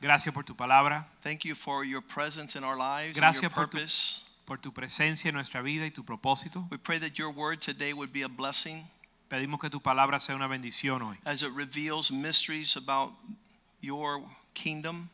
Gracias por tu palabra. Thank you for your presence in our lives Gracias and por your tu- purpose. Por tu presencia en nuestra vida y tu propósito. We pray that your word today would be a blessing Pedimos que tu palabra sea una bendición hoy. as it reveals mysteries about your kingdom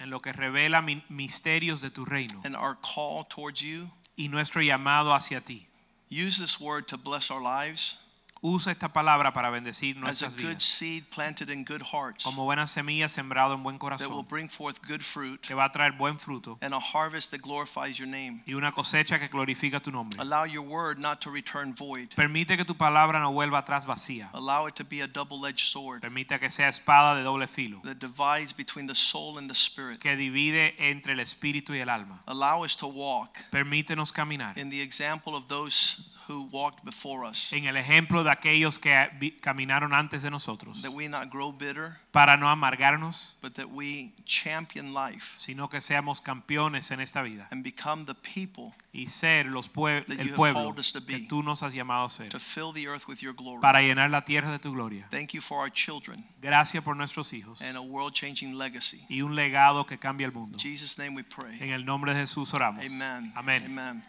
En lo que revela mi- misterios de tu reino and our call towards you. y nuestro llamado hacia ti. Use this word to bless our lives Usa esta palabra para bendecir nuestras good vidas. seed planted in good hearts Como buena semilla sembrado en buen that will corazón bring forth good fruit que va a traer buen fruto and a harvest that glorifies your name. y una cosecha que glorifica tu nombre. Allow your word not to return void. Permite que tu palabra no vuelva atrás vacía. Allow it to be a double-edged sword Permite que sea espada de doble filo that divides between the soul and the spirit. que divide entre el espíritu y el alma. Allow us to walk Permítenos caminar in the example of those who walked before us, en el ejemplo de aquellos que caminaron antes de nosotros, that we not grow bitter, para no amargarnos, but that we champion life sino que seamos campeones en esta vida and become the people y ser los pue- That you el have pueblo called us to que be. tú nos has llamado a ser, to fill the earth with your glory. para llenar la tierra de tu gloria. Thank you for our children Gracias por nuestros hijos and a world-changing legacy. y un legado que cambia el mundo. In Jesus' name we pray. En el nombre de Jesús oramos. Amen.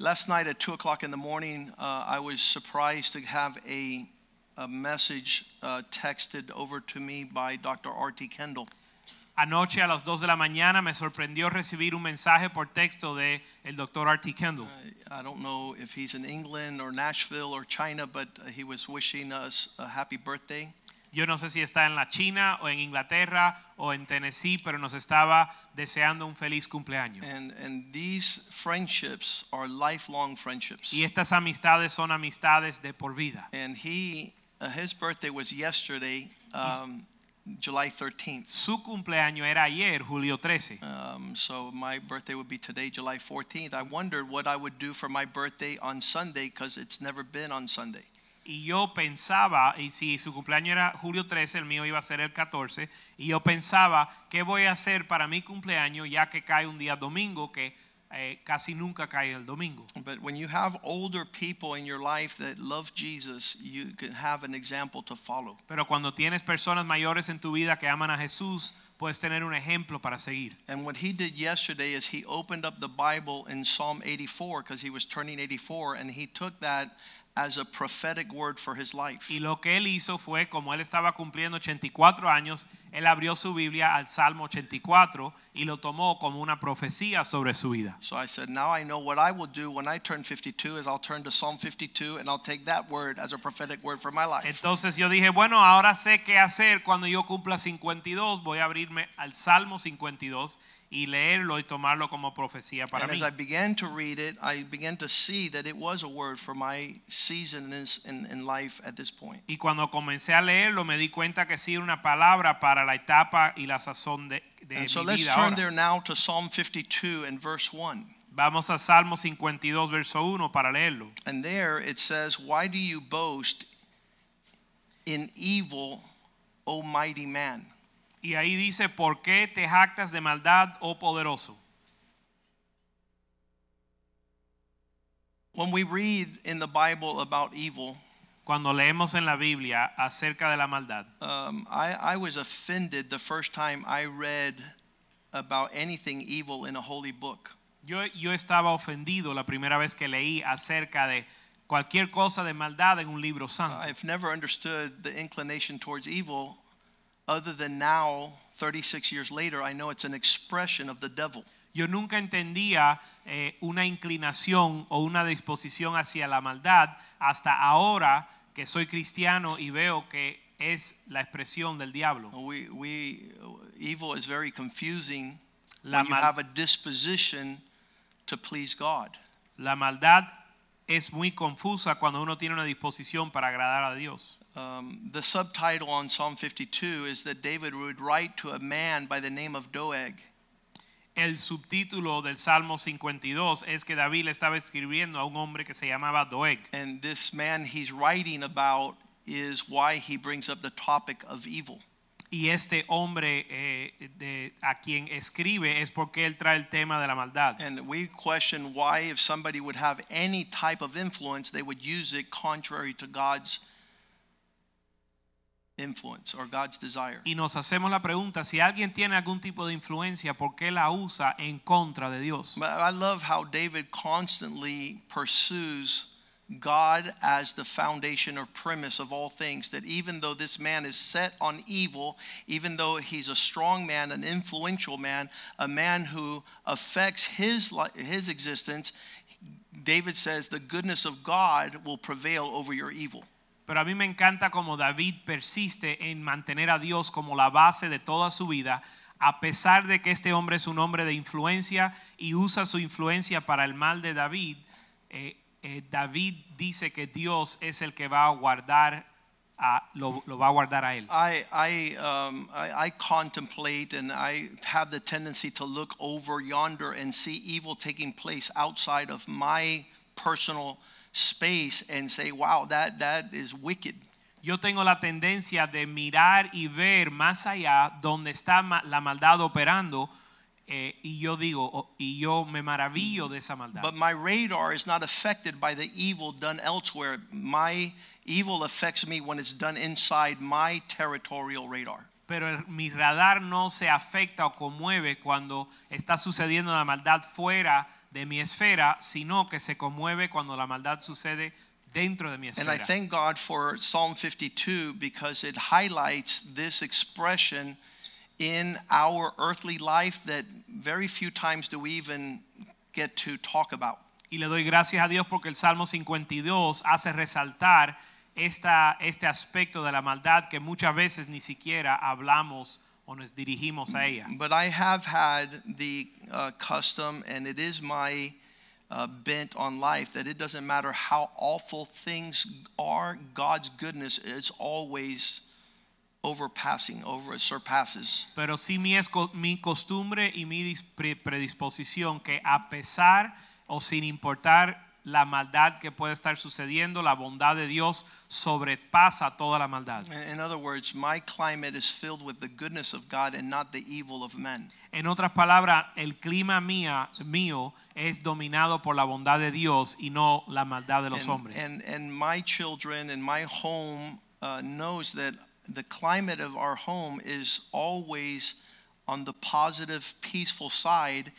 Last night at two o'clock in the morning, uh, I was surprised to have a, a message uh, texted over to me by Dr. R.T. Kendall. Anoche a las 2 de la mañana me sorprendió recibir un mensaje por texto de el doctor R.T. Kendall. I don't know if he's in England or Nashville or China, but he was wishing us a happy birthday. Yo no sé si está en la China o en Inglaterra o en Tennessee, pero nos estaba deseando un feliz cumpleaños. And, and these friendships are lifelong friendships. Y estas amistades son amistades de por vida. And he, uh, his birthday was yesterday, um, July 13th. Su cumpleaños era ayer, julio 13. Um, so my birthday would be today, July 14th. I wondered what I would do for my birthday on Sunday because it's never been on Sunday. Y yo pensaba, y si su cumpleaños era julio 13, el mío iba a ser el 14, y yo pensaba, ¿qué voy a hacer para mi cumpleaños ya que cae un día domingo que eh, casi nunca cae el domingo? But when you have older people in your life that love Jesus, you can have an example to follow. Pero cuando tienes personas mayores en tu vida que aman a Jesús, puedes tener un ejemplo para seguir. And what he did yesterday is he opened up the Bible in Psalm 84 because he was turning 84 and he took that as a prophetic word for his life. Y lo que él hizo fue, como él estaba cumpliendo 84 años, él abrió su Biblia al Salmo 84 y lo tomó como una profecía sobre su vida. So I said, now I know what I will do when I turn 52 is I'll turn to Psalm 52 and I'll take that word as a prophetic word for my life. Entonces yo dije, bueno, ahora sé qué hacer cuando yo cumpla 52, voy a abrirme al Salmo 52 y leerlo y tomarlo como profecía para and mí. as I began to read it, I began to see that it was a word for my season in, this, in, in life at this point. Y cuando comencé a leerlo me di cuenta que sí era una palabra para la etapa y la sazón de, de And so mi let's vida turn ahora. there now to Psalm 52 and verse 1. Vamos a Salmo 52 verso 1 para leerlo. And there it says, Why do you boast in evil, O mighty man? Y ahí dice, ¿por qué te jactas de maldad, oh poderoso? When we read in the Bible about evil, Cuando leemos en la Biblia acerca de la maldad, um, I, I was offended the first time I read about anything evil in a holy book. yo, yo estaba ofendido la primera vez que leí acerca de cualquier cosa de maldad en un libro santo. I've never understood the inclination towards evil other than now, 36 years later, I know it's an expression of the devil. Yo nunca entendía eh, una inclinación o una disposición hacia la maldad hasta ahora que soy cristiano y veo que es la expresión del diablo. We, we, evil is very confusing La when you have a disposition to please God. La maldad es muy confusa cuando uno tiene una disposición para agradar a Dios. Um, the subtitle on Psalm 52 is that David would write to a man by the name of Doeg. El subtítulo del Salmo 52 es que David le estaba escribiendo a un hombre que se llamaba Doeg. And this man he's writing about is why he brings up the topic of evil. Y este hombre eh, de, a quien escribe es porque él trae el tema de la maldad. And we question why, if somebody would have any type of influence, they would use it contrary to God's influence or God's desire. Y nos hacemos la pregunta, si alguien tiene algún tipo de influencia, ¿por qué la usa en contra de Dios? But I love how David constantly pursues God as the foundation or premise of all things. That even though this man is set on evil, even though he's a strong man, an influential man, a man who affects his, his existence, David says the goodness of God will prevail over your evil. Pero a mí me encanta como David persiste en mantener a Dios como la base de toda su vida, a pesar de que este hombre es un hombre de influencia y usa su influencia para el mal de David. eh, eh, David dice que Dios es el que va a guardar a, lo, va a guardar a él. I, um, I contemplate and I have the tendency to look over yonder and see evil taking place outside of my personal space and say, wow, that, that is wicked. Yo tengo la tendencia de mirar y ver más allá donde está la maldad operando eh, y yo digo y yo me maravillo de esa maldad. But my radar is not affected by the evil done elsewhere. My evil affects me when it's done inside my territorial radar. Pero el- mi radar no se afecta o conmueve cuando está sucediendo la maldad fuera de mi esfera, sino que se conmueve cuando la maldad sucede dentro de mi And I esfera. thank God for Psalm 52 because it highlights this expression in our earthly life that very few times do we even get to talk about. Y le doy gracias a Dios porque el Salmo 52 hace resaltar esta, este aspecto de la maldad que muchas veces ni siquiera hablamos o nos dirigimos a ella. But I have had the uh, custom, and it is my uh, bent on life that it doesn't matter how awful things are, God's goodness is always overpassing, over surpasses. Pero sí mi, es mi costumbre y mi dis- pre- predisposición que a pesar o sin importar la maldad que puede estar sucediendo, la bondad de Dios sobrepasa toda la maldad. In other words, my climate is filled with the goodness of God and not the evil of men. En otras palabras, el clima mía, mío es dominado por la bondad de Dios y no la maldad de los and, hombres. And, and my children and my home uh, knows that the climate of our home is always on the positive, peaceful side.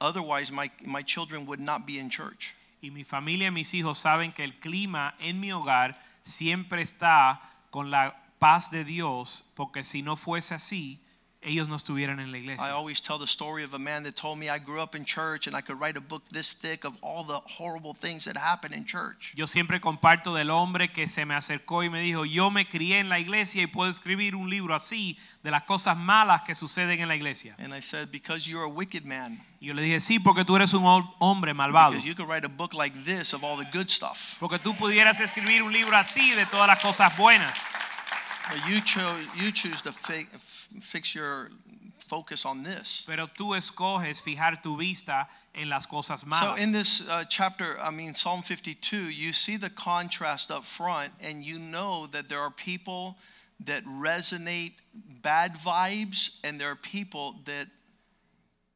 Otherwise, my, my children would not be in church. Y mi familia y mis hijos saben que el clima en mi hogar siempre está con la paz de Dios, porque si no fuese así, ellos no estuvieran en la I iglesia. always tell the story of a man that told me I grew up in church and I could write a book this thick of all the horrible things that happen in church. Yo siempre comparto del hombre que se me acercó y me dijo, yo me crié en la iglesia y puedo escribir un libro así de las cosas malas que suceden en la iglesia. And I said, Because you're a wicked man. Y yo le dije, sí, porque tú eres un hombre malvado. Because you could write a book like this of all the good stuff. Porque tú pudieras escribir un libro así de todas las cosas buenas. You chose you choose to fi- fix your focus on this. Pero tú escoges fijar tu vista en las cosas So in this uh, chapter, I mean Psalm 52, you see the contrast up front, and you know that there are people that resonate bad vibes, and there are people that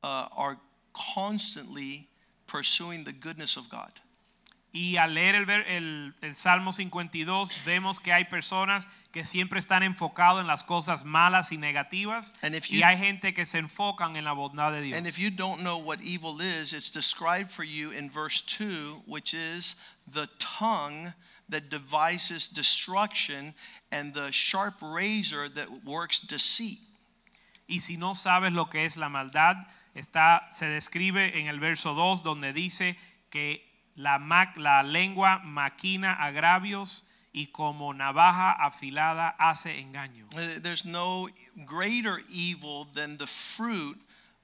uh, are constantly pursuing the goodness of God. Y al leer el, el- el Salmo 52 vemos que hay personas que siempre están enfocados en las cosas malas y negativas And if y you- hay gente que se enfocan en la bondad de Dios. And if you don't know what evil is, it's described for you in verse 2, which is the tongue that devises destruction and the sharp razor that works deceit. Y si no sabes lo que es la maldad, está, se describe en el verso 2 donde dice que la, ma- la lengua maquina agravios y como navaja afilada hace engaño. Uh, There's no greater evil than the fruit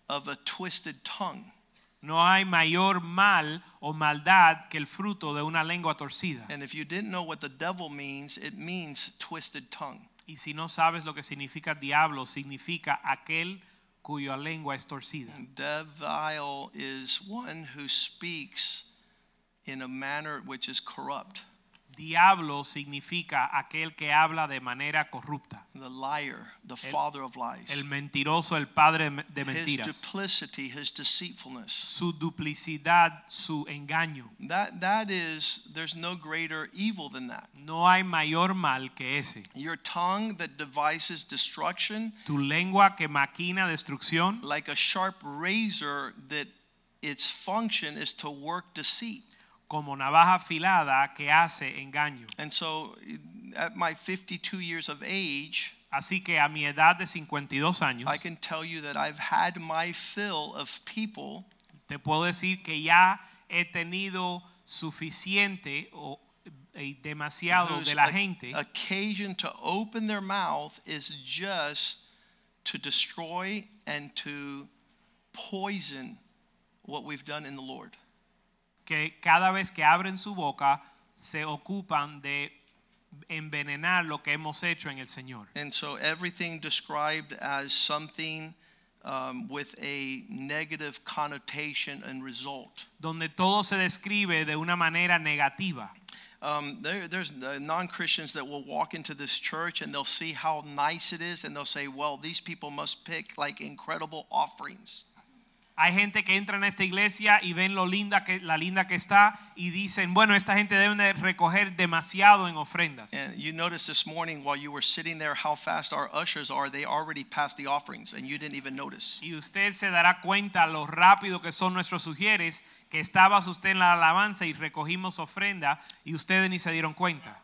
of a twisted tongue. No hay mayor mal o maldad que el fruto de una lengua torcida. And if you didn't know what the devil means, it means twisted tongue. Y si no sabes lo que significa diablo, significa aquel cuya lengua es torcida. Devil is one who speaks in a manner which is corrupt. Diablo significa aquel que habla de manera corrupta. The liar, the father of lies. El mentiroso, el padre de mentiras. His duplicity, his deceitfulness. Su duplicidad, su engaño. That that is there's no greater evil than that. No hay mayor mal que ese. Your tongue that devises destruction Tu lengua que maquina destrucción like a sharp razor that its function is to work deceit. Como navaja afilada que hace engaño. And so at my 52 years of age, Así que a mi edad de 52 años, I can tell you that I've had my fill of people te puedo decir que ya he tenido suficiente o eh, demasiado de la gente occasion to open their mouth is just to destroy and to poison what we've done in the Lord. Que cada vez que abren su boca se ocupan de envenenar lo que hemos hecho en el Señor. And so everything described as something um, with a negative connotation and result. Donde todo se describe de una manera negativa. Um, there, there's uh, non-Christians that will walk into this church and they'll see how nice it is and they'll say, well, these people must pick like incredible offerings. Hay gente que entra en esta iglesia y ven lo linda que la linda que está y dicen, bueno, esta gente debe de recoger demasiado en ofrendas. And you noticed this morning while you were sitting there how fast our ushers are. They already passed the offerings and you didn't even notice. Y usted se dará cuenta lo rápido que son nuestros sugieres, que estabas usted en la alabanza y recogimos ofrenda y ustedes ni se dieron cuenta.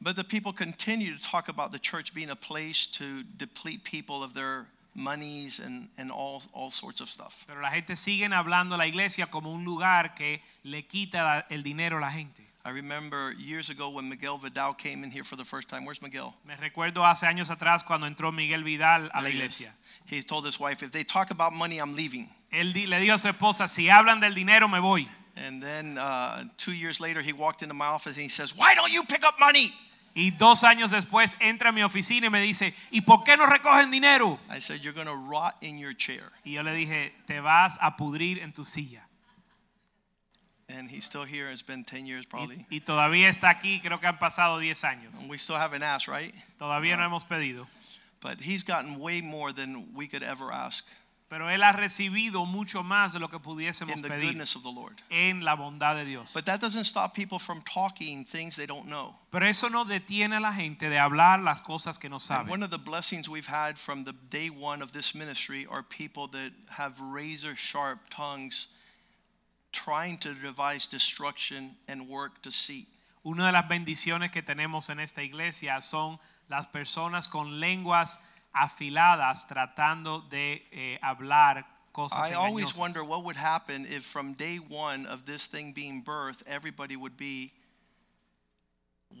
But the people continue to talk about the church being a place to deplete people of their monies and, and all, all sorts of stuff. Pero la gente sigue hablando la iglesia como un lugar que le quita el dinero a la gente. I remember years ago when Miguel Vidal came in here for the first time. Where's Miguel? Me recuerdo hace años atrás cuando entró Miguel Vidal a la There he is. iglesia. He told his wife, if they talk about money, I'm leaving. Él le dijo a su esposa, si hablan del dinero me voy. And then uh, two years later, he walked into my office and he says, Why don't you pick up money? Y dos años después entra a mi oficina y me dice, ¿y por qué no recogen dinero? I said, You're to rot in your chair. Y yo le dije, te vas a pudrir en tu silla. And he's still here. It's been 10 years probably. Y, y todavía está aquí, creo que han pasado 10 años. And we still haven't asked, right? Todavía no hemos pedido. But he's gotten way more than we could ever ask Pero él ha recibido mucho más de lo que pudiésemos in the pedir goodness of the Lord. en la bondad de Dios. But that doesn't stop people from talking things they don't know. Pero eso no detiene a la gente de hablar las cosas que no And saben. one of the blessings we've had from the day one of this ministry are people that have razor sharp tongues trying to devise destruction and work deceit. Una de las bendiciones que tenemos en esta iglesia son las personas con lenguas afiladas tratando de eh, hablar cosas I always engañosas. wonder what would happen if from day one of this thing being birthed, everybody would be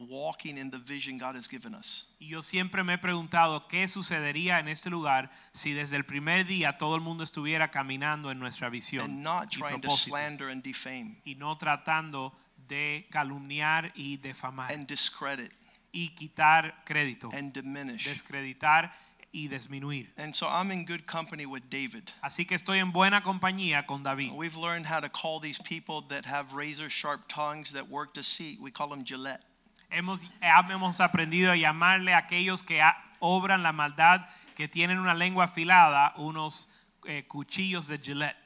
walking in the vision God has given us. Y yo siempre me he preguntado qué sucedería en este lugar si desde el primer día todo el mundo estuviera caminando en nuestra visión And not y trying to propósito, slander and defame y no tratando de calumniar y defamar and discredit y quitar crédito, and diminish. descreditar y disminuir. And so I'm in good company with David. Así que estoy en buena compañía con David. We've learned how to call these people that have razor sharp tongues that work deceit. We call them Gillette. Hemos, hemos aprendido a llamarle a aquellos que obran la maldad, que tienen una lengua afilada, unos eh, cuchillos de Gillette,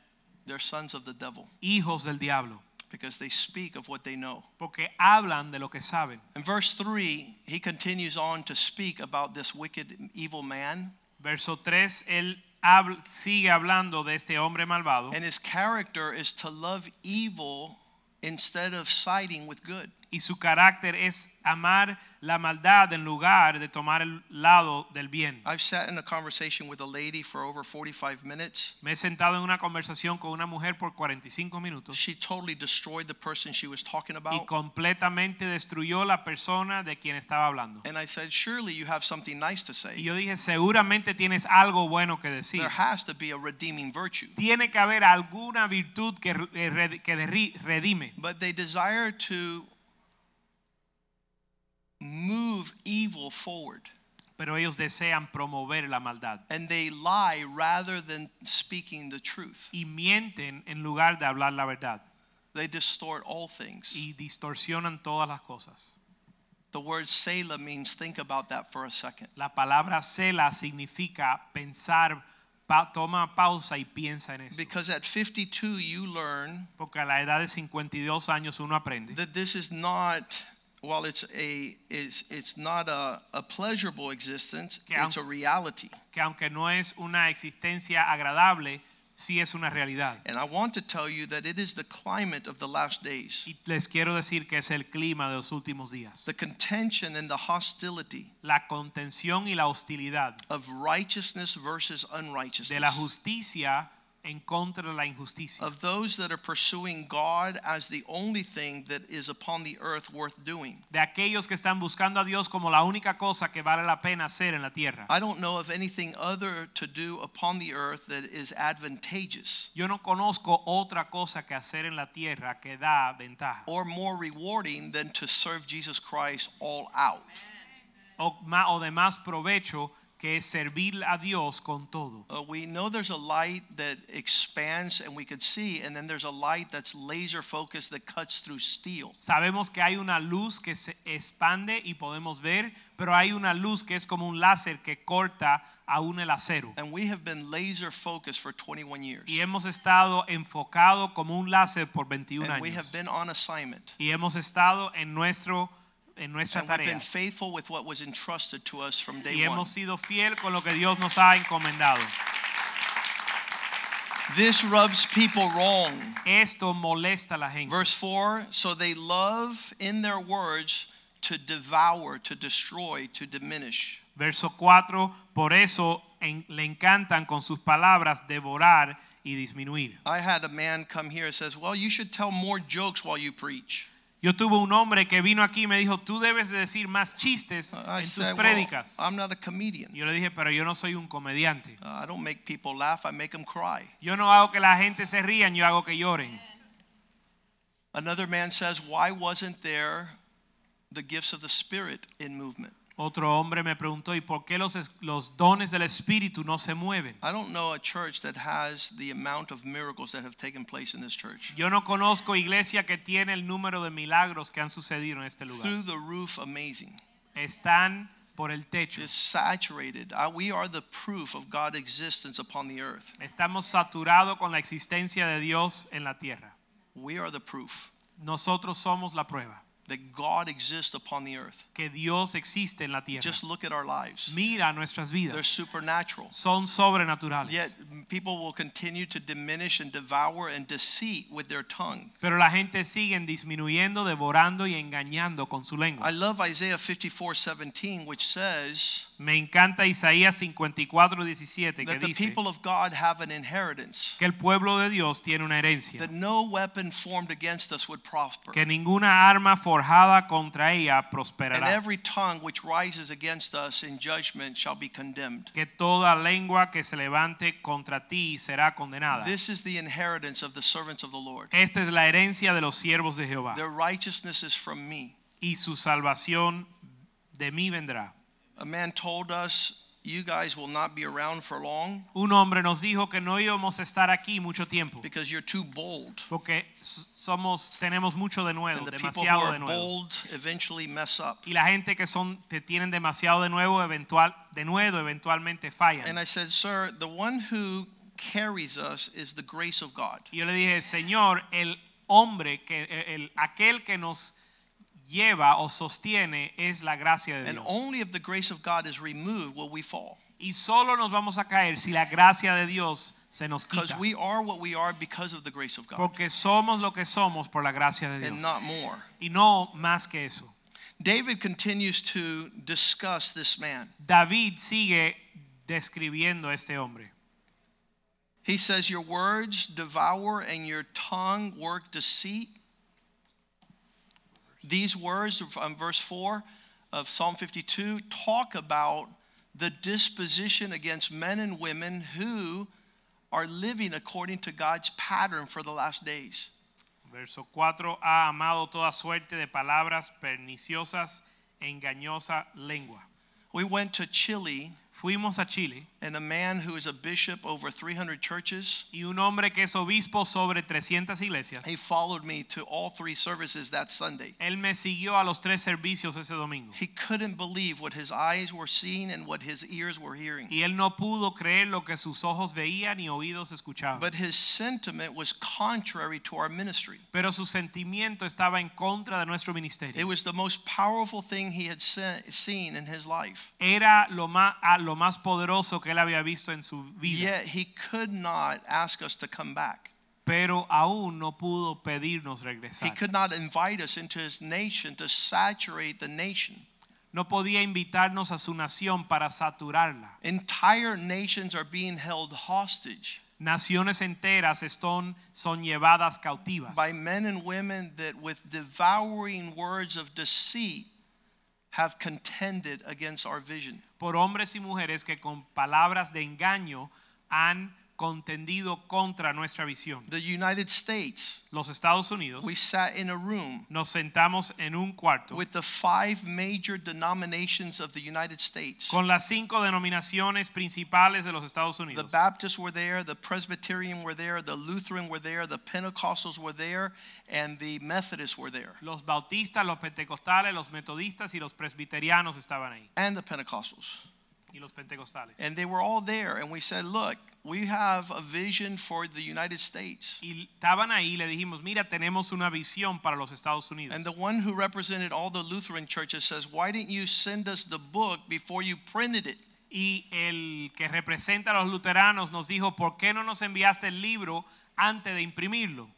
They're sons of the devil hijos del diablo, because they speak of what they know. porque hablan de lo que saben. In verse 3, he continues on to speak about this wicked, evil man. Verso 3, él habl- sigue hablando de este hombre malvado And his character is to love evil instead of siding with good. Y su carácter es amar la maldad en lugar de tomar el lado del bien. I've sat in a conversation with a lady for over 45 minutes. Me he sentado en una conversación con una mujer por 45 minutos She totally destroyed the person she was talking about. y completamente destruyó la persona de quien estaba hablando. And I said, Surely you have something nice to say. Y yo dije, seguramente tienes algo bueno que decir. There has to be a redeeming virtue. Tiene que haber alguna virtud que redime. But they desire to move evil forward. Pero ellos desean promover la maldad. And they lie rather than speaking the truth. Y mienten en lugar de hablar la verdad. They distort all things. Y distorsionan todas las cosas. The word Selah means think about that for a second. La palabra Selah significa pensar, pa- toma pausa y piensa en eso. Because at 52, you learn Porque a la edad de 52 años uno aprende that this is not while it's a it's it's not a, a pleasurable existence it's a reality que aunque no es una existencia agradable, sí es una realidad. and i want to tell you that it is the climate of the last days Y les quiero decir que es el clima de los últimos días. the contention and the hostility La contención y la hostilidad of righteousness versus unrighteousness. de la justicia en contra de la injusticia. of those that are pursuing god as the only thing that is upon the earth worth doing De aquellos que están buscando a Dios como la única cosa que vale la pena hacer en la tierra. i don't know of anything other to do upon the earth that is advantageous Yo no conozco otra cosa que hacer en la tierra que da ventaja. or more rewarding than to serve jesus christ all out O, ma- o de más provecho que es servir a Dios con todo. Uh, we know there's a light that expands and we could see, and then there's a light that's laser focused that cuts through steel. Sabemos que hay una luz que se expande y podemos ver, pero hay una luz que es como un láser que corta aún el acero. And we have been laser focused for 21 years. Y hemos estado enfocado como un láser por 21 And we años. have been on assignment. Y hemos estado en nuestro en nuestra And we've been faithful with what was entrusted to us from Y day one. hemos sido fiel con lo que Dios nos ha encomendado. This rubs people wrong. Esto molesta a la gente. Verse 4 So they love in their words to devour, to destroy, to diminish. Verso 4, por eso en- le encantan con sus palabras devorar y disminuir. I had a man come here and says, Well, you should tell more jokes while you preach. Yo tuve un hombre que vino aquí y me dijo, tú debes de decir más chistes I en tus said, well, prédicas. I'm not a comedian. Yo le dije, pero yo no soy un comediante. Uh, I don't make people laugh, I make them cry. Yo no hago que la gente se rían, yo hago que lloren. Another man says, Why wasn't there the gifts of the Spirit in movement? Otro hombre me preguntó, ¿y por qué los, los dones del Espíritu no se mueven? I don't know a church that has the amount of miracles that have taken place in this church. Yo no conozco iglesia que tiene el número de milagros que han sucedido en este lugar. Through the roof, amazing. Están por el techo. Just saturated. We are the proof of God's existence upon the earth. Estamos saturados con la existencia de Dios en la tierra. We are the proof Nosotros somos la prueba that God exists upon the earth. que Dios existe en la tierra. Just look at our lives. Mira nuestras vidas. They're supernatural. Son sobrenaturales. Yet people will continue to diminish and devour and deceit with their tongue. Pero la gente sigue disminuyendo, devorando y engañando con su lengua. I love Isaiah 54 17, which says Me encanta Isaías 54, 17 que that the dice people of God have an inheritance, que el pueblo de Dios tiene una herencia, that no weapon formed against us would prosper. que ninguna arma forjada contra ella And prosperará, every tongue which rises against us in judgment shall be condemned. que toda lengua que se levante contra ti será condenada. This is the inheritance of the servants of the Lord. Esta es la herencia de los siervos de Jehová Their righteousness is from me. y su salvación de mí vendrá. A man told us, You guys will not be around for long Un hombre nos dijo que no íbamos a estar aquí mucho tiempo because you're too bold. porque somos tenemos mucho de nuevo, And the people who demasiado de nuevo. bold eventually mess up. Y la gente que son que tienen demasiado de nuevo eventual de nuevo eventualmente fallan. And I said, Sir, the one who carries us is the grace of God. Y yo le dije, Señor, el hombre que el, aquel que nos lleva o sostiene es la gracia de And Dios. only if the grace of God is removed will we fall. Y solo nos vamos a caer si la gracia de Dios se nos quita. Because we are what we are because of the grace of God Porque somos lo que somos por la gracia de Dios. and not more. Y no más que eso. David continues to discuss this man. David sigue describiendo a este hombre. He says, Your words devour and your tongue work deceit. These words from um, verse 4 of Psalm 52 talk about the disposition against men and women who are living according to God's pattern for the last days. Verso 4, ha amado toda suerte de palabras perniciosas e engañosa lengua. We went to Chile, Fuimos a Chile and a man who is a bishop over 300 churches, y un hombre que es obispo sobre 300 iglesias, he followed me to all three services that Sunday. él me siguió a los tres servicios ese domingo. He couldn't believe what his eyes were seeing and what his ears were hearing. Y él no pudo creer lo que sus ojos veían ni oídos escuchaban. But his sentiment was contrary to our ministry. Pero su sentimiento estaba en contra de nuestro ministerio. It was the most powerful thing he had seen in his life. Era lo más, lo más poderoso que él había visto en su vida. Yet he could not ask us to come back. Pero aún no pudo pedirnos regresar. He could not invite us into his nation to saturate the nation. No podía invitarnos a su nación para saturarla. Entire nations are being held hostage Naciones enteras están, son llevadas cautivas by men and women that, with devouring words of deceit, have contended against our vision. por hombres y mujeres que con palabras de engaño han contendido contra nuestra visión. The United States, Los Estados Unidos we sat in a room nos sentamos en un cuarto with the five major denominations of the United States. con las cinco denominaciones principales de los Estados Unidos. The Baptists were there, the Presbyterian were there, the Lutheran were there, the Pentecostals were there, and the Methodists were there, Los bautistas, los pentecostales, los metodistas y los presbiterianos estaban ahí. and the Pentecostals. Y los pentecostales. And they were all there, and we said, Look, we have a vision for the United States. Y estaban ahí le dijimos, mira, tenemos una visión para los Estados Unidos. And the one who represented all the Lutheran churches says, Why didn't you send us the book before you printed it? Y el que representa a los luteranos nos dijo, ¿por qué no nos enviaste el libro antes de imprimirlo?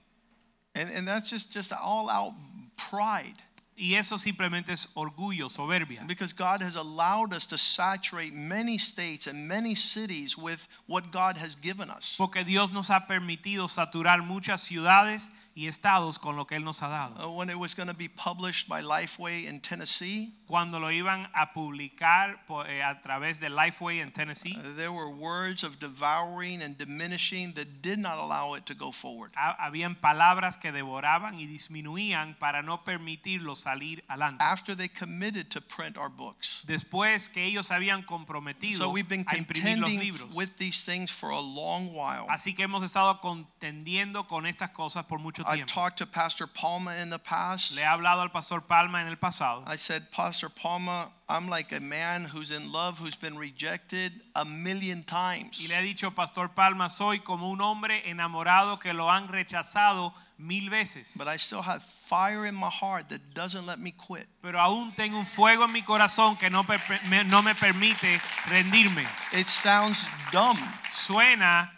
And, and that's just, just all out pride. Y eso simplemente es orgullo, soberbia. Because God has allowed us to saturate many states and many cities with what God has given us. Porque Dios nos ha permitido saturar muchas ciudades y estados con lo que Él nos ha dado. Uh, when it was going to be published by Lifeway in Tennessee, Cuando lo iban a publicar por- eh, a través de Lifeway en Tennessee, uh, there were words of devouring and diminishing that did not allow it to go forward. ha- habían palabras que devoraban y disminuían para no permitirlo salir adelante. After they committed to print our books. Después que ellos habían comprometido So we've been a imprimir los contending libros. with these things for a long while. Así que hemos estado contendiendo con estas cosas por mucho I've tiempo. talked to Pastor Palma in the past. Le he hablado al pastor Palma en el pasado. I said, Pastor Palma, I'm like a man who's in love who's been rejected a million times. Y le he dicho, Pastor Palma, soy como un hombre enamorado que lo han rechazado mil veces. But I still have fire in my heart that doesn't let me quit. Pero aún tengo un fuego en mi corazón que no, me, no me permite rendirme. It sounds dumb. Suena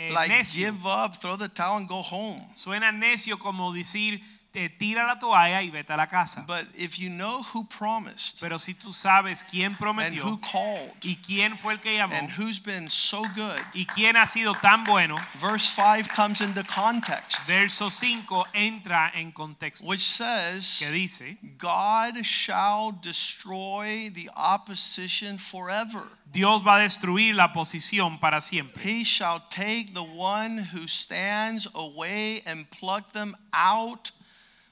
eh, Like necio. give up, throw the towel, and go home. Suena necio como decir, tira la toalla y vete a la casa. But if you know who promised Pero si tú sabes quién and who prometió called y quién fue el que llamó and who's been so good, y quién ha sido tan bueno, verse 5 comes into context, verso 5 entra en contexto which says, que dice, God shall destroy the opposition forever. Dios va a destruir la posición para siempre. He shall take the one who stands away and pluck them out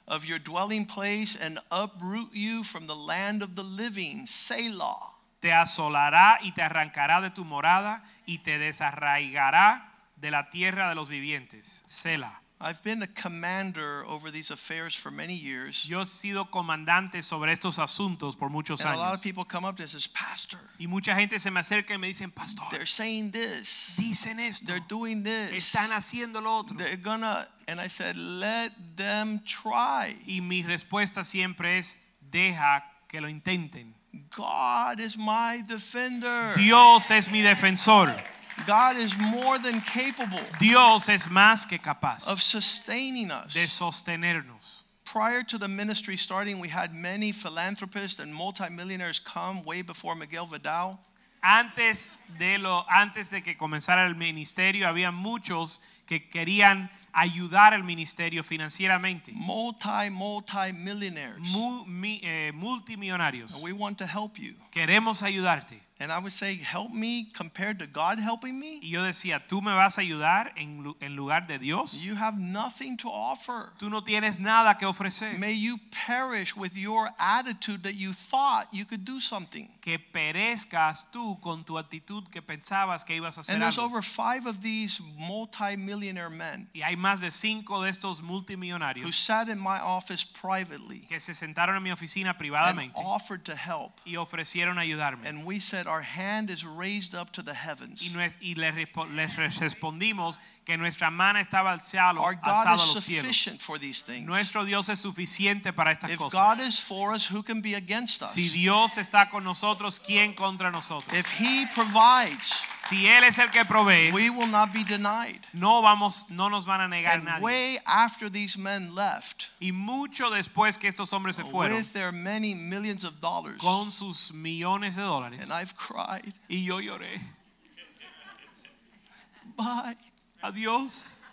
of your dwelling place and uproot you from the land of the living. Selah. Te asolará y te arrancará de tu morada y te desarraigará de la tierra de los vivientes. Selah. I've been a commander over these affairs for many years. Yo he sido comandante sobre estos asuntos por muchos And a lot of people come up to us and says, Pastor, Y mucha gente se me acerca y me dicen, pastor, they're saying this. dicen esto, They're doing this. están haciendo lo otro. They're gonna and I said, let them try. Y mi respuesta siempre es, deja que lo intenten. God is my defender. Dios es mi defensor. God is more than capable Dios es más que capaz of sustaining us. de sostenernos. Prior to the ministry starting, we had many philanthropists and multimillionaires come way before Miguel Vidal. Antes de lo antes de que comenzara el ministerio había muchos que querían ayudar al ministerio financieramente. Multi, multi millionaires. Mu- mi- eh, multimillonarios. We want to help you. Queremos ayudarte. And I would say, help me compared to God helping me. Y yo decía, ¿tú me vas a ayudar en, en lugar de Dios? You have nothing to offer. Tú no tienes nada que ofrecer. May you perish with your attitude that you thought you could do something. Que perezcas tú con tu actitud que pensabas que ibas a hacer And there's algo. over five of these multi-millionaire men Y hay más de cinco de estos who multimillonarios sat in my office privately que se sentaron en mi oficina and privadamente offered to help. y ofrecieron ayudarme. And we said our hand is raised up to the heavens. Y, les, respo- les respondimos que nuestra mano estaba al cielo, Our God alzada a is cielos. sufficient for these things. Nuestro Dios es suficiente para estas If cosas. God is for us, who can be against us? Si Dios está con nosotros, ¿quién contra nosotros? If He provides, Si Él es el que provee, we will not be denied. no vamos, no nos van a negar And nadie. way after these men left, Y mucho después que estos hombres se fueron with their many millions of dollars, con sus millones de dólares, and I've cried, y yo lloré. bye. Adiós.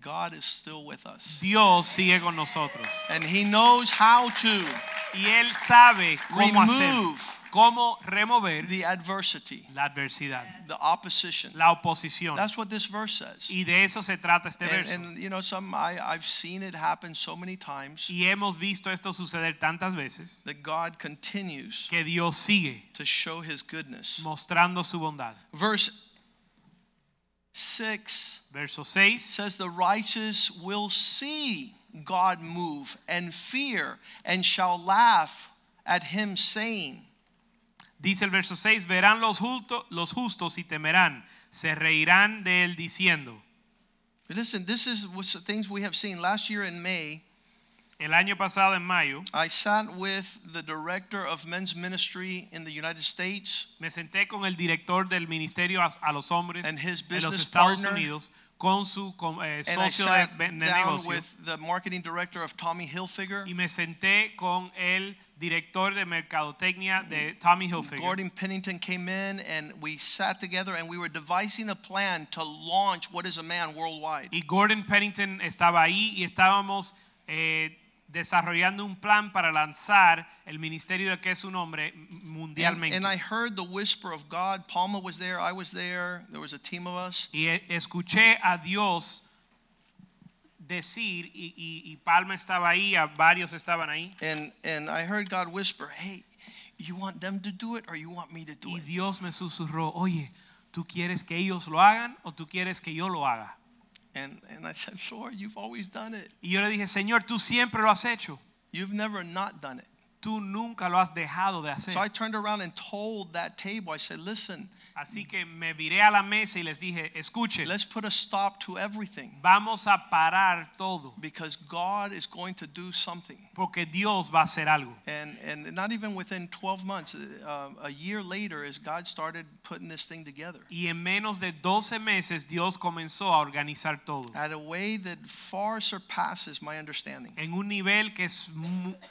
God is still with us. Dios sigue con nosotros. And He knows how to Y Él sabe cómo hacer, remove cómo remover the adversity, la adversidad, the opposition. la oposición. That's what this verse says. Y de eso se trata este And, verso. and you know, some I, I've seen it happen so many times Y hemos visto esto suceder tantas veces that God continues que Dios sigue to show His goodness. mostrando su bondad. Verse 6 Verso 6. says, The righteous will see God move and fear and shall laugh at Him, saying, Dice el verso 6, verán los, justo- los justos y temerán, se reirán de él diciendo. Listen, this is things we have seen. Last year in May, El año pasado en mayo I sat with the director of men's ministry in the United States me senté con el director del ministerio a, a los hombres And his en los business Estados partner. Unidos con su con, eh, and I socio de, sat de down negocio with the marketing director of Tommy Hilfiger, y me senté con el director de mercadotecnia de Tommy Hilfiger. Gordon Pennington came in and we sat together and we were devising a plan to launch What is a Man worldwide. Y Gordon Pennington estaba ahí y estábamos eh, desarrollando un plan para lanzar el ministerio de que es un hombre And, mundialmente. and I heard the whisper of God. Palma was there, I was there, there was a team of us. y e- escuché a Dios decir, y, y- y Palma estaba ahí, varios estaban ahí, And, and I heard God whisper, Hey, you want them to do it or you want me to do y it? Dios me susurró, oye, ¿tú quieres que ellos lo hagan o tú quieres que yo lo haga? And, and I said, Lord, you've always done it. Y yo le dije, Señor, tú siempre lo has hecho, You've never not done it. tú nunca lo has dejado de hacer. So I turned around and told that table, I said, Listen, Así que me viré a la mesa y les dije, escuchen, let's put a stop to everything vamos a parar todo, because God is going to do something. porque Dios va a hacer algo. And, and not even within 12 months, uh, a year later, as God started putting this thing together Y en menos de 12 meses Dios comenzó a organizar todo. at a way that far surpasses my understanding. En un nivel que, es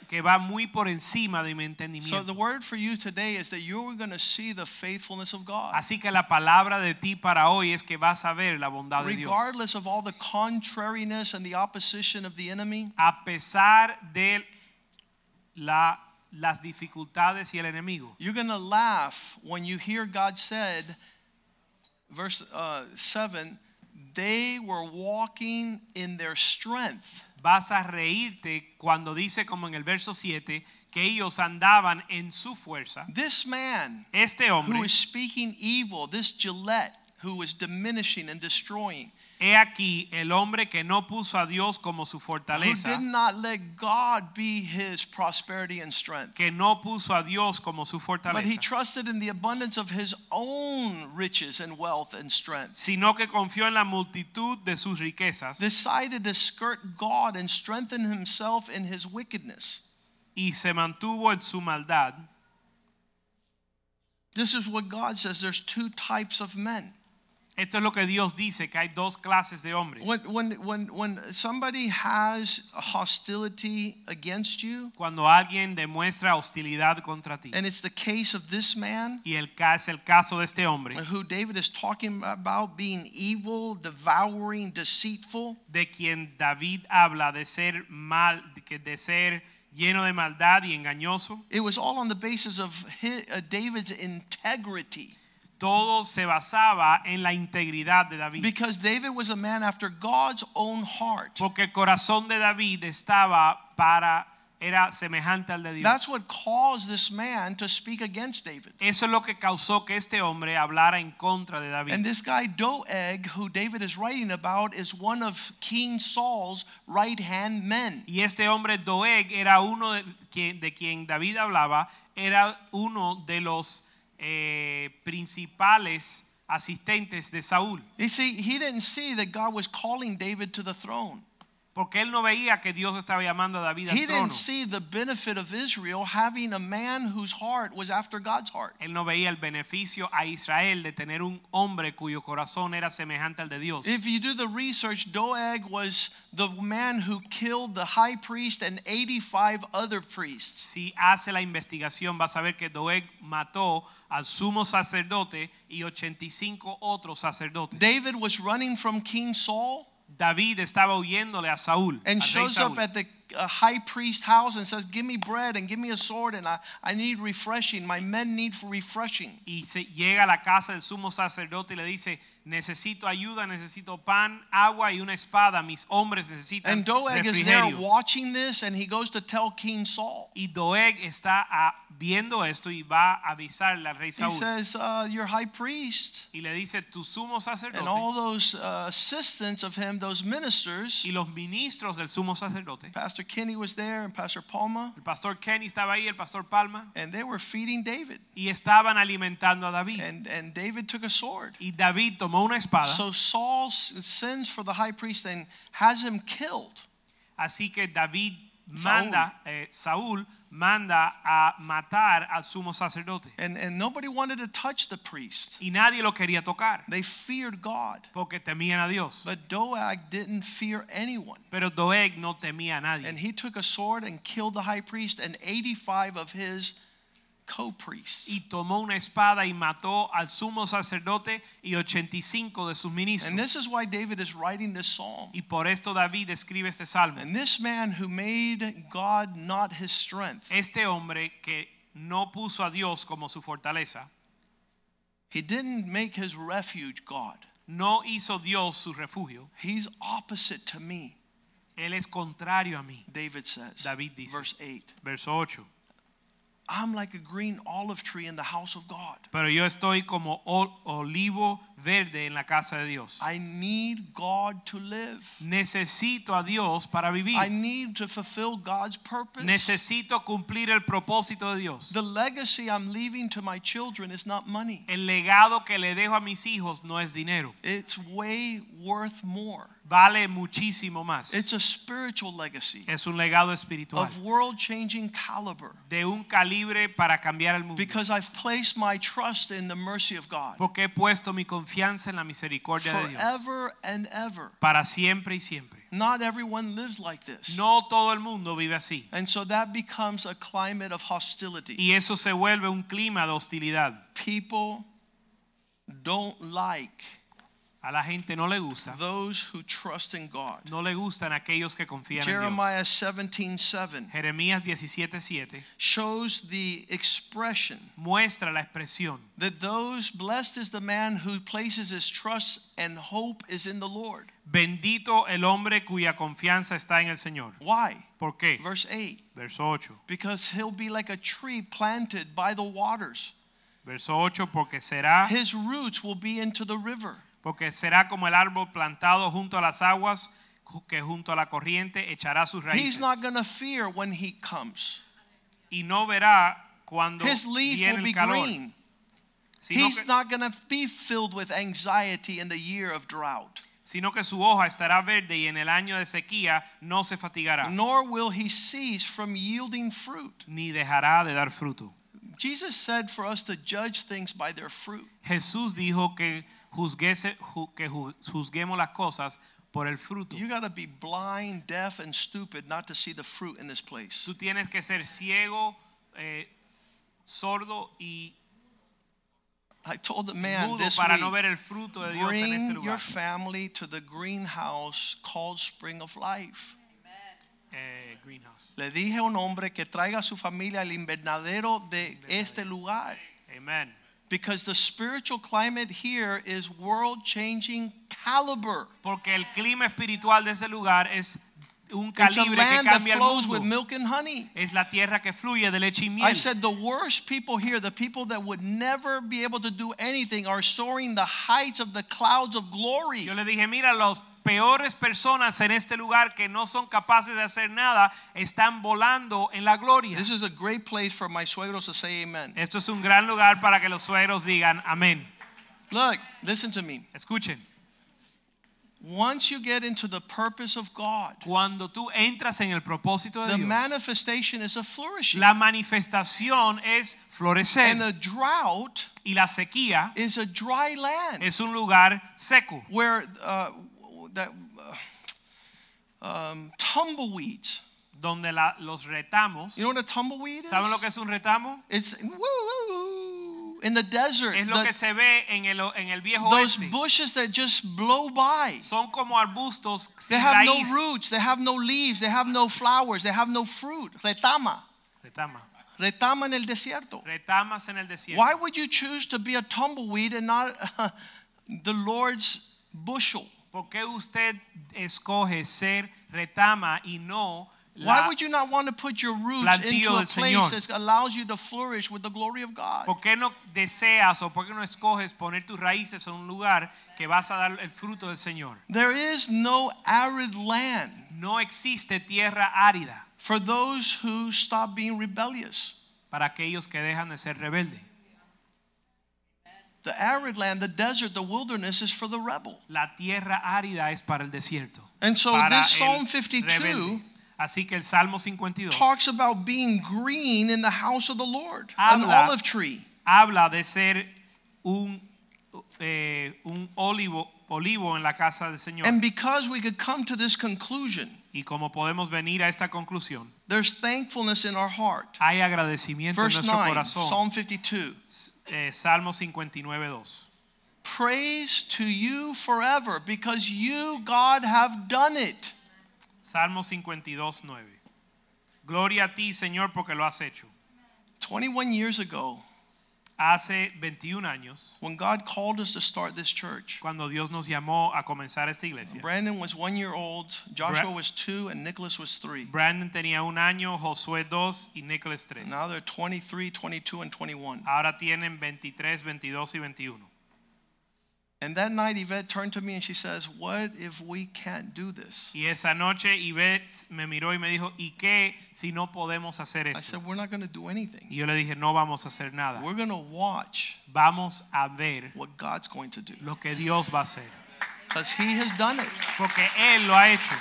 que va muy por encima de mi entendimiento. So the word for you today is that you're going to see the faithfulness of God. Así que la palabra de ti para hoy es que vas a ver la bondad de Dios. Regardless of all the contrariness and the opposition of the enemy, A pesar de la- las dificultades y el enemigo. you're going to laugh when you hear God said, verse uh, 7, they were walking in their strength. Vas a reírte cuando dice como en el verso 7 que ellos andaban en su fuerza. This man Este who hombre, is speaking evil, this Gillette who is diminishing and destroying, he aquí el hombre que no puso a Dios como su who fortaleza. did not let God be his prosperity and strength. que no puso a Dios como su But he fortaleza, trusted in the abundance of his own riches and wealth and strength. sino que confió en la multitud de sus riquezas Decided to skirt God and strengthen himself in his wickedness. y se mantuvo en su maldad. This is what God says there's two types of men. Esto es lo que Dios dice, que hay dos clases de hombres. When, when, when, when somebody has hostility against you, Cuando alguien demuestra hostilidad contra ti. and it's the case of this man Y el, es el caso de este hombre, who David is talking about being evil, devouring, deceitful. de quien David habla de ser mal, de que- de ser lleno de maldad y engañoso. It was all on the basis of hi uh, David's integrity. Todo se basaba en la integridad de David. Because David was a man after God's own heart. Porque el corazón de David estaba para, era semejante al de Dios. That's what caused this man to speak against David. Eso es lo que causó que este hombre hablara en contra de David. And this guy Doeg, who David is writing about, is one of King Saul's right hand men. Y este hombre Doeg era uno de de quien David hablaba, era uno de los eh, principales asistentes de Saúl. You see, he didn't see that God was calling David to the throne. Porque él no veía que Dios estaba llamando a David al He trono. didn't see the benefit of Israel having a man whose heart was after God's heart. Él no veía el beneficio a Israel de tener un hombre cuyo corazón era semejante al de Dios. If you do the research, Doeg was the man who killed the high priest and 85 other priests. Si hace la investigación, vas a ver que Doeg mató al sumo sacerdote y 85 otros sacerdotes. David was running from King Saul David estaba huyéndole a Saúl. and shows Saúl. up at the uh, high priest house and says, Give me bread and give me a sword, and I, I need refreshing. My men need for refreshing. y se llega a la casa del sumo sacerdote y le dice, necesito ayuda, necesito pan, agua y una espada. Mis hombres necesitan And Doeg is there refrigerio. watching this, and he goes to tell King Saul. Y Doeg está ah, viendo esto y va a avisarle al rey He Saúl. says, uh, Your high priest y le dice, tu sumo and sacerdote all those uh, assistants of him, those ministers, y los ministros del sumo sacerdote. Pastor Kenny was there and Pastor Palma, El pastor Kenny estaba ahí, el pastor Palma, and they were feeding David. y estaban alimentando a David. And, and David took a sword. Y David tomó una espada. So Saul sends for the high priest and has him killed. Así que David manda, eh, Saúl manda a matar al sumo sacerdote. And, and nobody wanted to touch the priest. Y nadie lo quería tocar They feared God. porque temían a Dios. But Doeg didn't fear anyone. Pero Doeg no temía a nadie. And he took a sword and killed the high priest and 85 of his co-priests. Y tomó una espada y mató al sumo sacerdote y 85 de sus ministros. And this is why David is writing this psalm. Y por esto David escribe este salmo. And this man who made God not his strength, Este hombre que no puso a Dios como su fortaleza, he didn't make his refuge God. no hizo Dios su refugio. He's opposite to me, Él es contrario a mí. David says. David dice. Verse 8. Verso 8. I'm like a green olive tree in the house of God. Pero yo estoy como ol- olivo verde en la casa de Dios. I need God to live. Necesito a Dios para vivir. I need to fulfill God's purpose. Necesito cumplir el propósito de Dios. The legacy I'm leaving to my children is not money. El legado que le dejo a mis hijos no es dinero. It's way worth more. Vale muchísimo más. It's a spiritual legacy Es un legado espiritual of world changing caliber de un calibre para cambiar el mundo. because I've placed my trust in the mercy of God Porque he puesto mi confianza en la misericordia de Dios forever and ever. para siempre y siempre. Not everyone lives like this. No todo el mundo vive así. And so that becomes a climate of hostility. Y eso se vuelve un clima de hostilidad. People don't like A la gente no le gusta. those who trust in God. No le gustan aquellos que confían Jeremiah en Dios. Jeremiah 17:7 Jeremías 17:7 shows the expression muestra la expresión that those blessed is the man who places his trust and hope is in the Lord. Bendito el hombre cuya confianza está en el Señor. Why? ¿Por qué? Verse 8 Verso 8. because he'll be like a tree planted by the waters. Verso 8 porque será His roots will be into the river. Porque será como el árbol plantado junto a las aguas que junto a la corriente echará sus He's raíces not going to fear when he comes. y no verá cuando His leaf viene will el be calor. green. Sino He's que, not going to be filled with anxiety in the year of drought. sino que su hoja estará verde y en el año de sequía no se fatigará, nor will he cease from yielding fruit. ni dejará de dar fruto. Jesus said for us to judge things by their fruit. Jesús dijo que, juzguese- que juzguemos las cosas por el fruto. You got to be blind, deaf, and stupid not to see the fruit in this place. Tú tienes que ser ciego, eh, sordo y I told the man mudo this para week, no ver el fruto de Dios en este bring your family to the greenhouse called Spring of Life. Eh, greenhouse. Le dije a un hombre que traiga a su familia al invernadero de este lugar. Amen. Because the spiritual climate here is world changing caliber. Porque el clima espiritual de ese lugar es un calibre que cambia el mundo. milk and honey. Es la tierra que fluye de leche y I miel. I said the worst people here, the people that would never be able to do anything, are soaring the heights of the clouds of glory. Yo le dije, mira, los peores personas en este lugar que no son capaces de hacer nada están volando en la gloria. This is a great place for my suegros to say amen. Esto es un gran lugar para que los suegros digan amén. Look, listen to me. Escuchen, Once you get into the purpose of God, cuando tú entras en el propósito de the Dios, manifestation is a flourishing. la manifestación es And florecer a drought y la sequía is a dry land es un lugar seco where uh, that uh, um, tumbleweeds. donde la- los retamos. You know what a tumbleweed is? ¿Saben lo que es un retamo? It's woo, woo, woo, in the desert. Es lo the- que se ve en el, en el viejo those oeste. bushes that just blow by. Son como arbustos They sin have no roots, they have no leaves, they have no flowers, they have no fruit. Retama. Retama. Retama en el desierto. Retamas en el desierto. Why would you choose to be a tumbleweed and not the Lord's bushel? ¿Por qué usted escoge ser retama y no Why would you not want to put your roots into a place that allows you to flourish with the glory of God? ¿Por qué no deseas o por qué no escoges poner tus raíces en un lugar que vas a dar el fruto del Señor? There is no arid land No existe tierra árida for those who stop being rebellious. para aquellos que dejan de ser rebeldes. The arid land, the desert, the wilderness is for the rebel. La tierra árida es para el desierto. And so para this Psalm 52 rebelde. Así que el Salmo 52 talks about being green in the house of the Lord, an olive tree. habla de ser un, eh, un olivo, olivo en la casa del Señor. And because we could come to this conclusion, y como podemos venir a esta conclusión, there's thankfulness in our heart. hay agradecimiento en Verse nuestro 9, corazón. Psalm 52. Eh, Salmo 59, 2. Praise to you forever because you, God, have done it. Salmo 52, 9. Gloria a ti, Señor, porque lo has hecho. 21 years ago, Hace 21 años, when God called us to start this church, cuando Dios nos llamó a comenzar esta iglesia, Brandon was one year old, Joshua Bra- was two, and Nicholas was three. Brandon tenía un año, Josué dos y Nicholas tres. Now they're 23, 22, and 21. Ahora tienen 23, 22 y 21. And that night, Yvette turned to me and she says, What if we can't do this? Y esa noche Ivette me miró y me dijo, ¿y qué si no podemos hacer I said, We're not going to do anything. Y yo le dije, no vamos a hacer nada. We're going to watch Vamos a ver what God's going to do lo que Dios va a hacer. because He has done it. Porque Él lo ha hecho.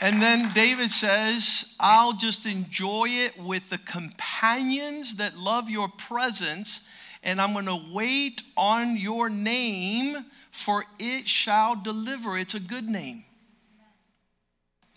And then David says, I'll just enjoy it with the companions that love your presence, and I'm going to wait on your name, for it shall deliver. It's a good name.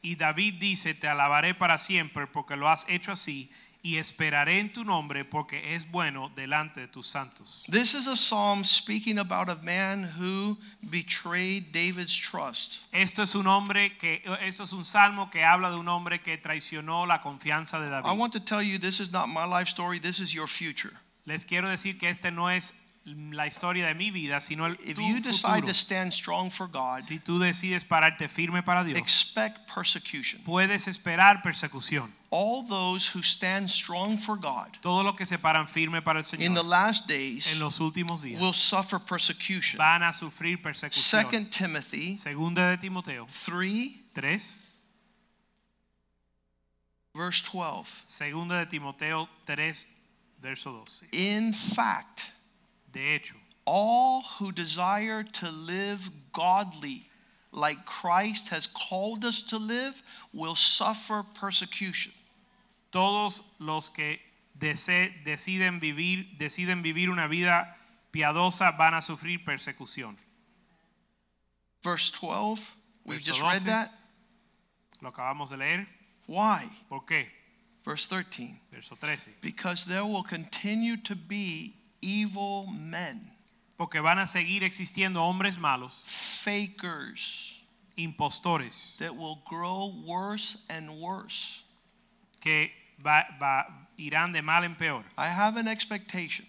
Y David dice, te alabaré para siempre porque lo has hecho así y esperaré en tu nombre porque es bueno delante de tus santos. This is a psalm speaking about a man who betrayed David's trust. Esto es un hombre que esto es un salmo que habla de un hombre que traicionó la confianza de David. I want to tell you this is not my life story, this is your future. Les quiero decir que este no es la historia de mi vida, sino el If you decide futuro. to stand strong for God, Si tú decides pararte firme para Dios, expect persecution. puedes esperar persecución. All those who stand strong for God que se paran firme para el in the Señor last days en los últimos días will suffer persecution. van a sufrir persecución. Second Timothy Segunda de Timoteo 3, 3, verse 12. Segunda de Timoteo 3, verso 12. In fact, De hecho, all who desire to live godly like Christ has called us to live will suffer persecution. Todos los que dese- deciden vivir deciden vivir una vida piadosa van a sufrir persecución. Verse 12, we just read that. Lo acabamos de leer. Why? ¿Por qué? Verse 13. Verso 13. Because there will continue to be evil men, Porque van a seguir existiendo hombres malos, fakers, impostores, that will grow worse and worse. que va- va- irán de mal en peor. I have an expectation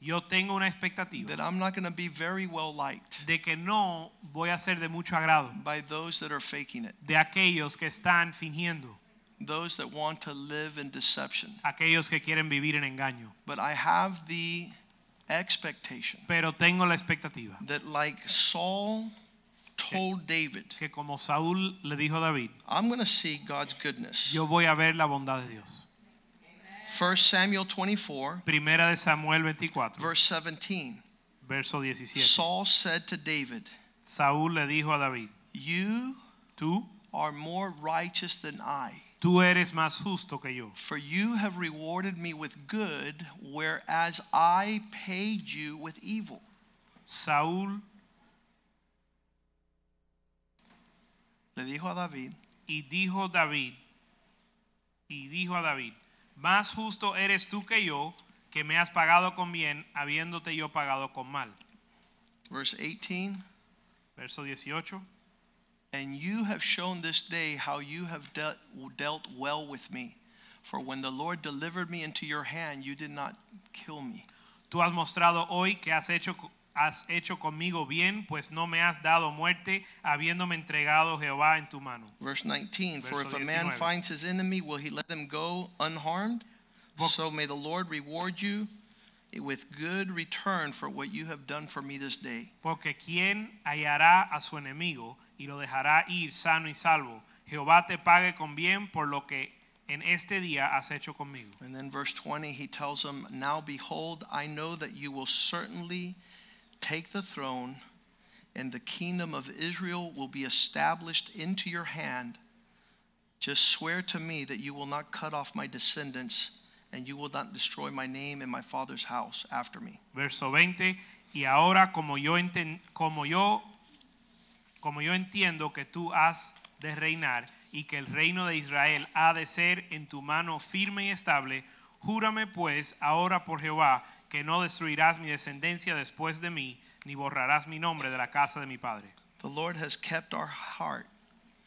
Yo tengo una expectativa that I'm not going to be very well liked de que no voy a ser de mucho agrado by those that are faking it, de aquellos que están fingiendo, those that want to live in deception. aquellos que quieren vivir en engaño. But I have the expectation Pero tengo la expectativa that, like Saul told David, que como Saúl le dijo a David, I'm going to see God's goodness. yo voy a ver la bondad de Dios. 1 Samuel 24, Primera de Samuel 24, verse 17. verso 17. Saul said to David, Saúl le dijo a David, You tú, are more righteous than I, tú eres más justo que yo, for you have rewarded me with good, whereas I paid you with evil. Saúl Le dijo a David, y dijo David, y dijo a David, más justo eres tú que yo, que me has pagado con bien, habiéndote yo pagado con mal. verse 18, Verso 18. And you have shown this day how you have dealt, dealt well with me. For when the Lord delivered me into your hand, you did not kill me. Tú has mostrado hoy que has hecho, has hecho conmigo bien, pues no me has dado muerte, habiéndome entregado Jehová en tu mano. Verse 19 For if a man finds his enemy, will he let him go unharmed? So may the Lord reward you with good return for what you have done for me this day. Porque quien hallará a su enemigo y lo dejará ir sano y salvo, Jehová te pague con bien por lo que en este día has hecho conmigo. And then verse 20, he tells him, Now behold, I know that you will certainly take the throne, and the kingdom of Israel will be established into your hand. Just swear to me that you will not cut off my descendants, and you will not destroy my name and my father's house after me. Verso 20, y ahora como yo, enten- como yo, como yo entiendo que tú has de reinar y que el reino de Israel ha de ser en tu mano firme y estable, júrame pues ahora por Jehová que no destruirás mi descendencia después de mí, ni borrarás mi nombre de la casa de mi padre. The Lord has kept our heart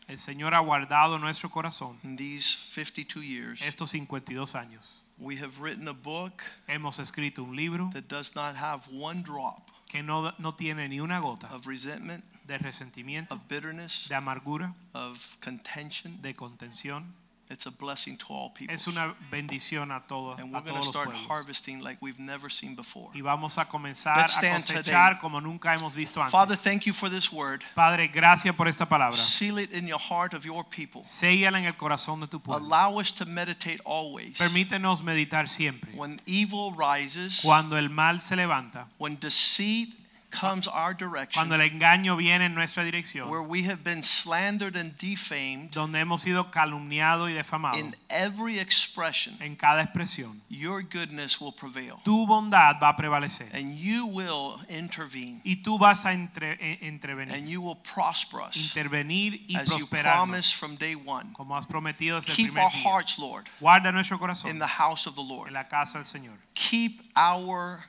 El Señor ha guardado nuestro corazón in these 52 years. estos 52 años. We have written a book Hemos escrito un libro that does not have one drop que no, no tiene ni una gota of resentment, de resentimiento, of bitterness, de amargura, of contention. de contención. It's a blessing to all people. Es una bendición a todos, And we're going to start pueblos. harvesting like we've never seen before. Y vamos a comenzar Let's a cosechar today. como nunca hemos visto antes. Father, thank you for this word. Padre, gracias por esta palabra. Seal it in your heart of your people. Séllala en el corazón de tu pueblo. Allow us to meditate always. Permítenos meditar siempre. When evil rises, Cuando el mal se levanta, when deceit comes our cuando direction, el engaño viene en nuestra dirección, where we have been slandered and defamed donde hemos sido calumniados y defamados in every expression, en cada expresión, your goodness will prevail. tu bondad va a prevalecer. And you will intervene. Y tú vas a entre- entrevenir, And you will prosper us intervenir y as you promised from day one. como has prometido desde el Keep primer our día. hearts, Lord, Guarda nuestro in the house of the Lord, en la casa del Señor. Keep our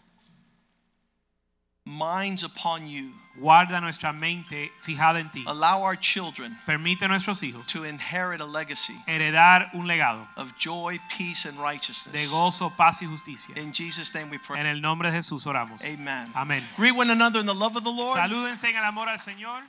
minds upon you. Guarda nuestra mente fijada en ti. Allow our children Permite a nuestros hijos to inherit a legacy heredar un legado of joy, peace, and righteousness. de gozo, paz y justicia. In Jesus' name we pray. En el nombre de Jesús oramos. Amen. Amén. Greet one another in the love of the Lord. Salúdense en el amor al Señor.